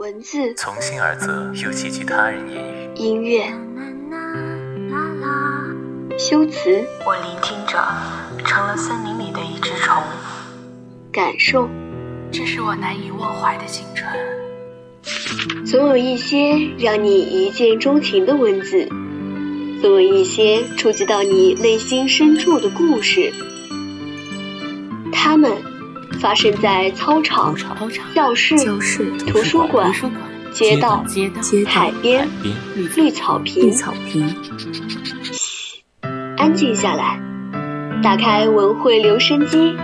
文字从心而泽，又寄居他人言语。音乐修辞我聆听着，成了森林里的一只虫。感受，这是我难以忘怀的青春。总有一些让你一见钟情的文字，总有一些触及到你内心深处的故事。他们发生在操场、教室、图书馆、街道、海边、绿草坪。嘘，安静下来，打开文汇留声机，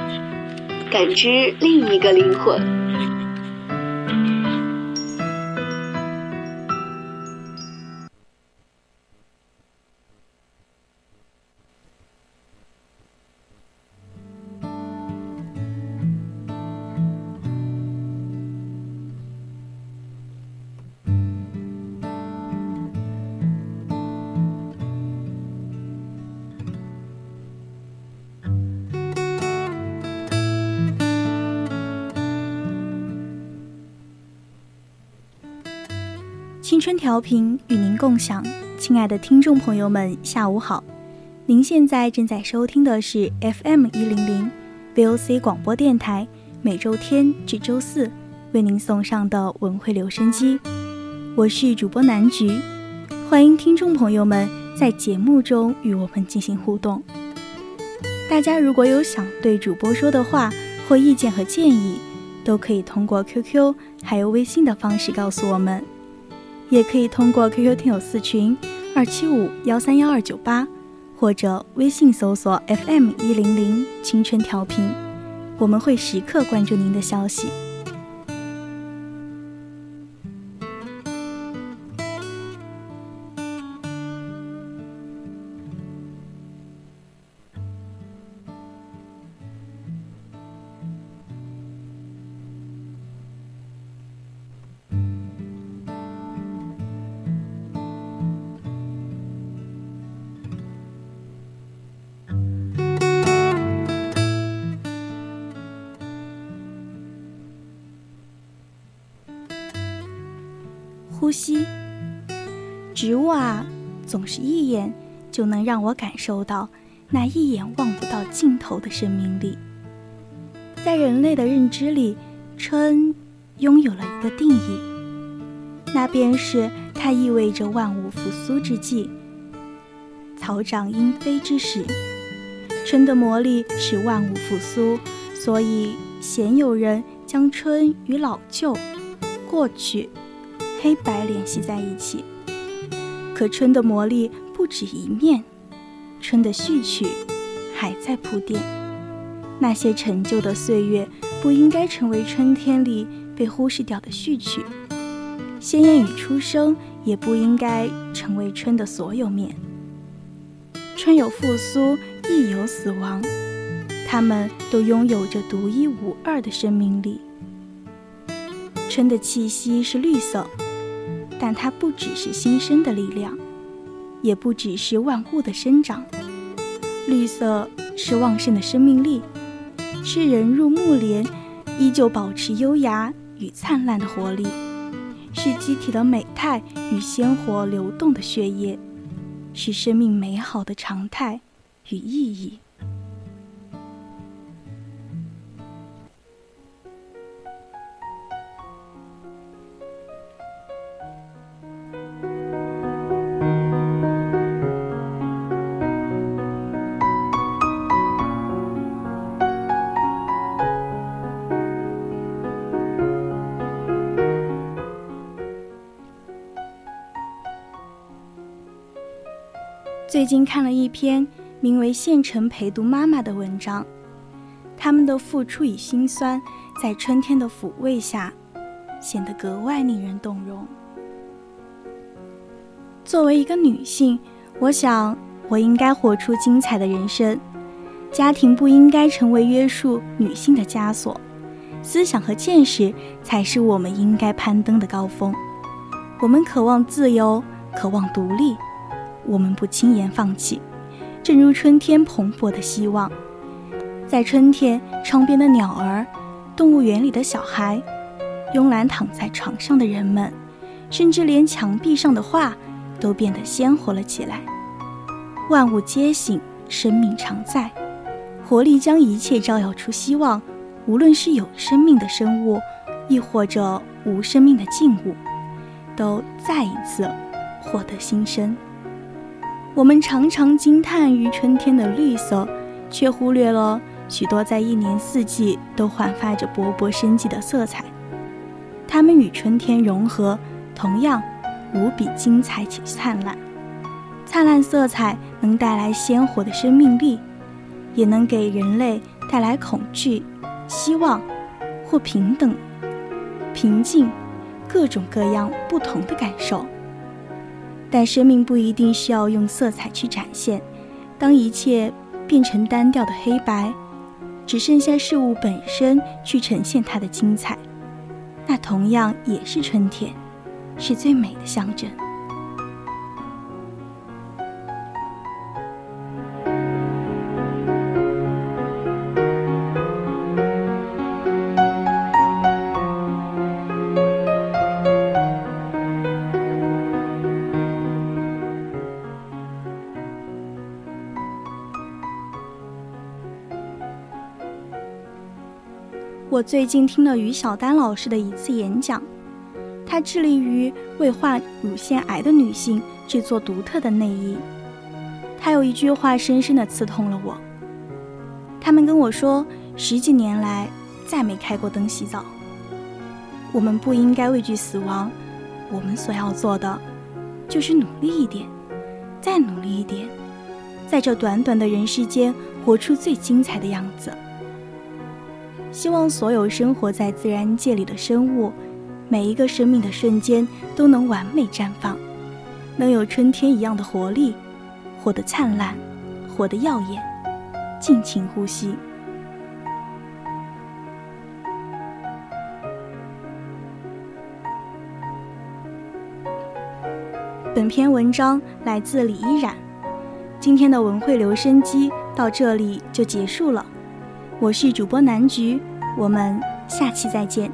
感知另一个灵魂。青春调频与您共享，亲爱的听众朋友们，下午好！您现在正在收听的是 FM 一零零 VOC 广播电台，每周天至周四为您送上的文汇留声机，我是主播南菊，欢迎听众朋友们在节目中与我们进行互动。大家如果有想对主播说的话或意见和建议，都可以通过 QQ 还有微信的方式告诉我们。也可以通过 QQ 听友四群二七五幺三幺二九八，或者微信搜索 FM 一零零青春调频，我们会时刻关注您的消息。呼吸，植物啊，总是一眼就能让我感受到那一眼望不到尽头的生命力。在人类的认知里，春拥有了一个定义，那便是它意味着万物复苏之际，草长莺飞之时。春的魔力使万物复苏，所以鲜有人将春与老旧、过去。黑白联系在一起，可春的魔力不止一面，春的序曲还在铺垫。那些陈旧的岁月不应该成为春天里被忽视掉的序曲，鲜艳与出生也不应该成为春的所有面。春有复苏，亦有死亡，它们都拥有着独一无二的生命力。春的气息是绿色。但它不只是新生的力量，也不只是万物的生长。绿色是旺盛的生命力，是人入暮帘依旧保持优雅与灿烂的活力，是机体的美态与鲜活流动的血液，是生命美好的常态与意义。最近看了一篇名为《县城陪读妈妈》的文章，他们的付出与辛酸，在春天的抚慰下，显得格外令人动容。作为一个女性，我想我应该活出精彩的人生。家庭不应该成为约束女性的枷锁，思想和见识才是我们应该攀登的高峰。我们渴望自由，渴望独立。我们不轻言放弃，正如春天蓬勃的希望。在春天，窗边的鸟儿，动物园里的小孩，慵懒躺在床上的人们，甚至连墙壁上的画都变得鲜活了起来。万物皆醒，生命常在，活力将一切照耀出希望。无论是有生命的生物，亦或者无生命的静物，都再一次获得新生。我们常常惊叹于春天的绿色，却忽略了许多在一年四季都焕发着勃勃生机的色彩。它们与春天融合，同样无比精彩且灿烂。灿烂色彩能带来鲜活的生命力，也能给人类带来恐惧。希望，或平等、平静，各种各样不同的感受。但生命不一定需要用色彩去展现。当一切变成单调的黑白，只剩下事物本身去呈现它的精彩，那同样也是春天，是最美的象征。我最近听了于小丹老师的一次演讲，他致力于为患乳腺癌的女性制作独特的内衣。他有一句话深深的刺痛了我。他们跟我说，十几年来再没开过灯洗澡。我们不应该畏惧死亡，我们所要做的，就是努力一点，再努力一点，在这短短的人世间活出最精彩的样子。希望所有生活在自然界里的生物，每一个生命的瞬间都能完美绽放，能有春天一样的活力，活得灿烂，活得耀眼，尽情呼吸。本篇文章来自李依然。今天的文汇留声机到这里就结束了。我是主播南菊，我们下期再见。